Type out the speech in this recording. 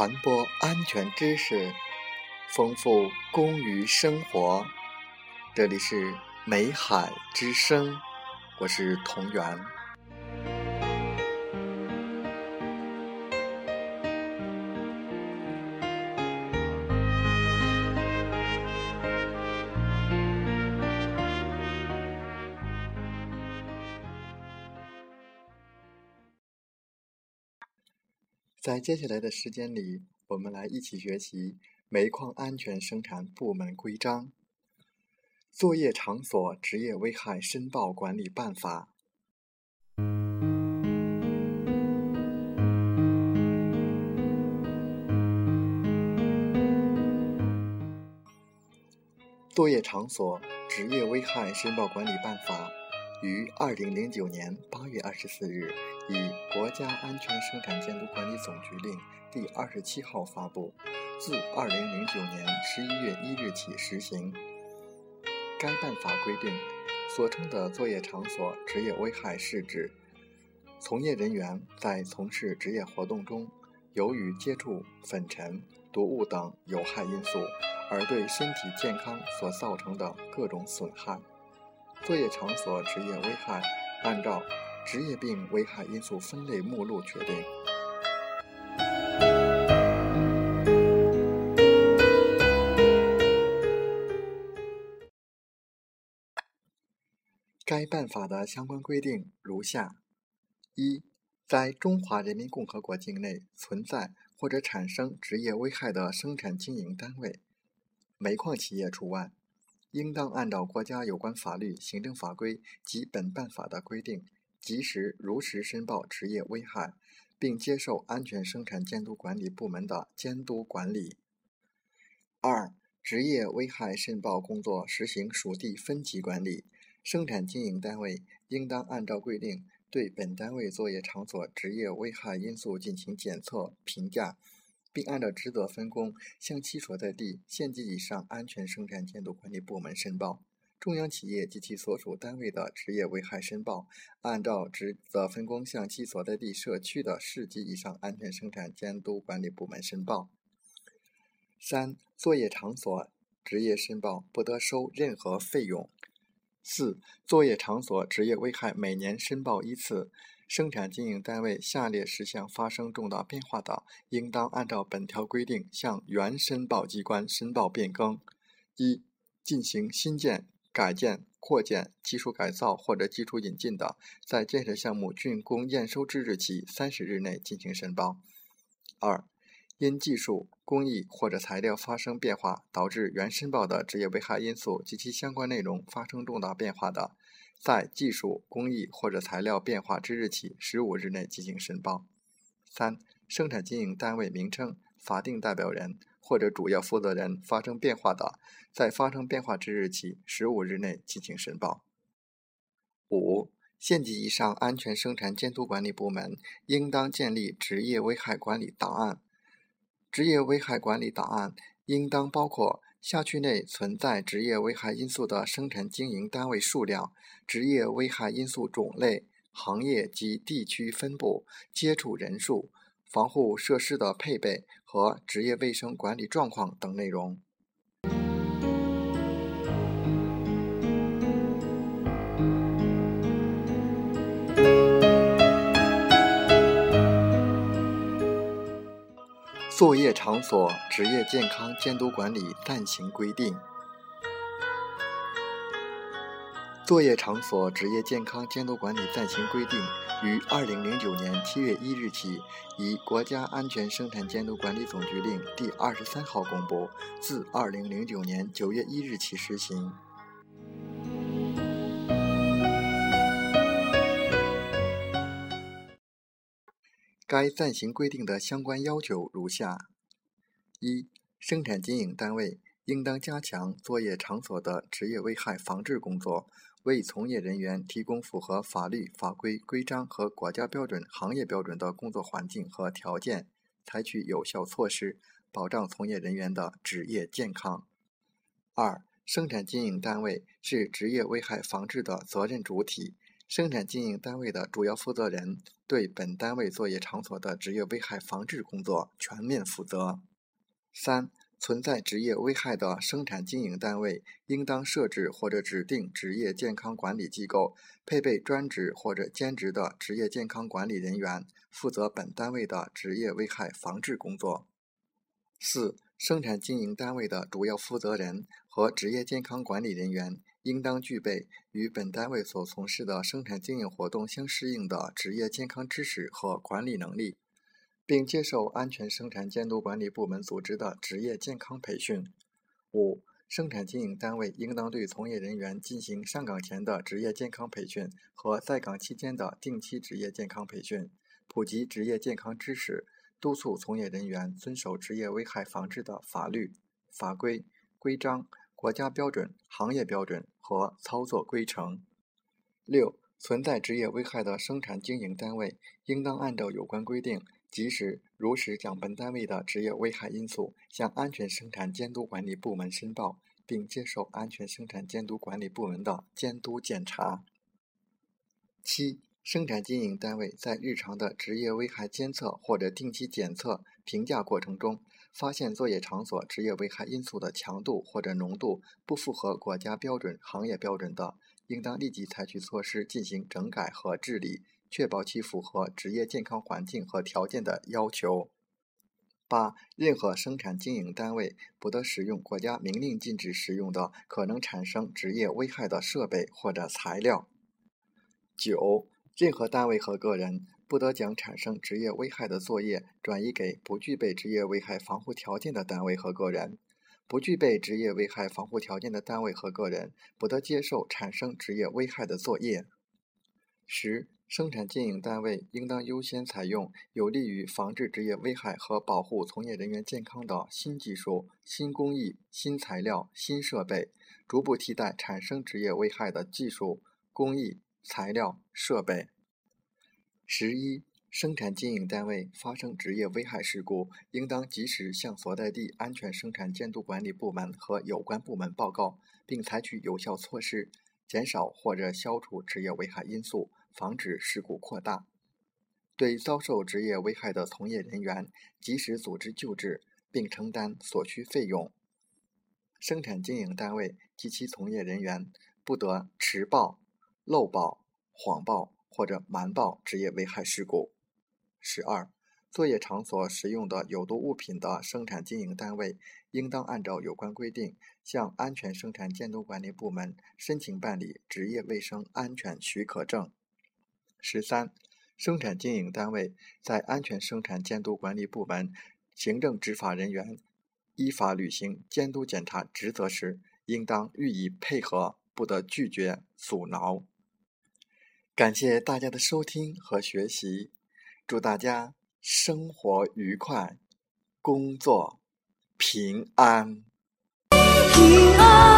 传播安全知识，丰富工于生活。这里是美海之声，我是同源。在接下来的时间里，我们来一起学习《煤矿安全生产部门规章》《作业场所职业危害申报管理办法》。《作业场所职业危害申报管理办法》于二零零九年八月二十四日。以《国家安全生产监督管理总局令》第二十七号发布，自二零零九年十一月一日起实行。该办法规定，所称的作业场所职业危害是指从业人员在从事职业活动中，由于接触粉尘、毒物等有害因素，而对身体健康所造成的各种损害。作业场所职业危害按照。职业病危害因素分类目录决定。该办法的相关规定如下：一，在中华人民共和国境内存在或者产生职业危害的生产经营单位（煤矿企业除外），应当按照国家有关法律、行政法规及本办法的规定。及时如实申报职业危害，并接受安全生产监督管理部门的监督管理。二、职业危害申报工作实行属地分级管理，生产经营单位应当按照规定对本单位作业场所职业危害因素进行检测评价，并按照职责分工向其所在地县级以上安全生产监督管理部门申报。中央企业及其所属单位的职业危害申报，按照职责分工向其所在地社区的市级以上安全生产监督管理部门申报。三、作业场所职业申报不得收任何费用。四、作业场所职业危害每年申报一次。生产经营单位下列事项发生重大变化的，应当按照本条规定向原申报机关申报变更：一、进行新建。改建、扩建、技术改造或者技术引进的，在建设项目竣工验收之日起三十日内进行申报。二、因技术、工艺或者材料发生变化，导致原申报的职业危害因素及其相关内容发生重大变化的，在技术、工艺或者材料变化之日起十五日内进行申报。三、生产经营单位名称、法定代表人。或者主要负责人发生变化的，在发生变化之日起十五日内进行申报。五、县级以上安全生产监督管理部门应当建立职业危害管理档案。职业危害管理档案应当包括辖区内存在职业危害因素的生产经营单位数量、职业危害因素种类、行业及地区分布、接触人数。防护设施的配备和职业卫生管理状况等内容。作业场所职业健康监督管理暂行规定。作业场所职业健康监督管理暂行规定于二零零九年七月一日起，以《国家安全生产监督管理总局令》第二十三号公布，自二零零九年九月一日起实行。该暂行规定的相关要求如下：一、生产经营单位应当加强作业场所的职业危害防治工作。为从业人员提供符合法律法规规章和国家标准、行业标准的工作环境和条件，采取有效措施，保障从业人员的职业健康。二、生产经营单位是职业危害防治的责任主体，生产经营单位的主要负责人对本单位作业场所的职业危害防治工作全面负责。三、存在职业危害的生产经营单位，应当设置或者指定职业健康管理机构，配备专职或者兼职的职业健康管理人员，负责本单位的职业危害防治工作。四、生产经营单位的主要负责人和职业健康管理人员，应当具备与本单位所从事的生产经营活动相适应的职业健康知识和管理能力。并接受安全生产监督管理部门组织的职业健康培训。五、生产经营单位应当对从业人员进行上岗前的职业健康培训和在岗期间的定期职业健康培训，普及职业健康知识，督促从业人员遵守职业危害防治的法律、法规、规章、国家标准、行业标准和操作规程。六、存在职业危害的生产经营单位应当按照有关规定。及时、如实将本单位的职业危害因素向安全生产监督管理部门申报，并接受安全生产监督管理部门的监督检查。七、生产经营单位在日常的职业危害监测或者定期检测、评价过程中，发现作业场所职业危害因素的强度或者浓度不符合国家标准、行业标准的，应当立即采取措施进行整改和治理。确保其符合职业健康环境和条件的要求。八、任何生产经营单位不得使用国家明令禁止使用的可能产生职业危害的设备或者材料。九、任何单位和个人不得将产生职业危害的作业转移给不具备职业危害防护条件的单位和个人。不具备职业危害防护条件的单位和个人不得接受产生职业危害的作业。十。生产经营单位应当优先采用有利于防治职业危害和保护从业人员健康的新技术、新工艺、新材料、新设备，逐步替代产生职业危害的技术、工艺、材料、设备。十一、生产经营单位发生职业危害事故，应当及时向所在地安全生产监督管理部门和有关部门报告，并采取有效措施，减少或者消除职业危害因素。防止事故扩大，对遭受职业危害的从业人员及时组织救治，并承担所需费用。生产经营单位及其从业人员不得迟报、漏报、谎报或者瞒报职业危害事故。十二、作业场所使用的有毒物品的生产经营单位，应当按照有关规定，向安全生产监督管理部门申请办理职业卫生安全许可证。十三、生产经营单位在安全生产监督管理部门行政执法人员依法履行监督检查职责时，应当予以配合，不得拒绝阻挠。感谢大家的收听和学习，祝大家生活愉快，工作平安。平安。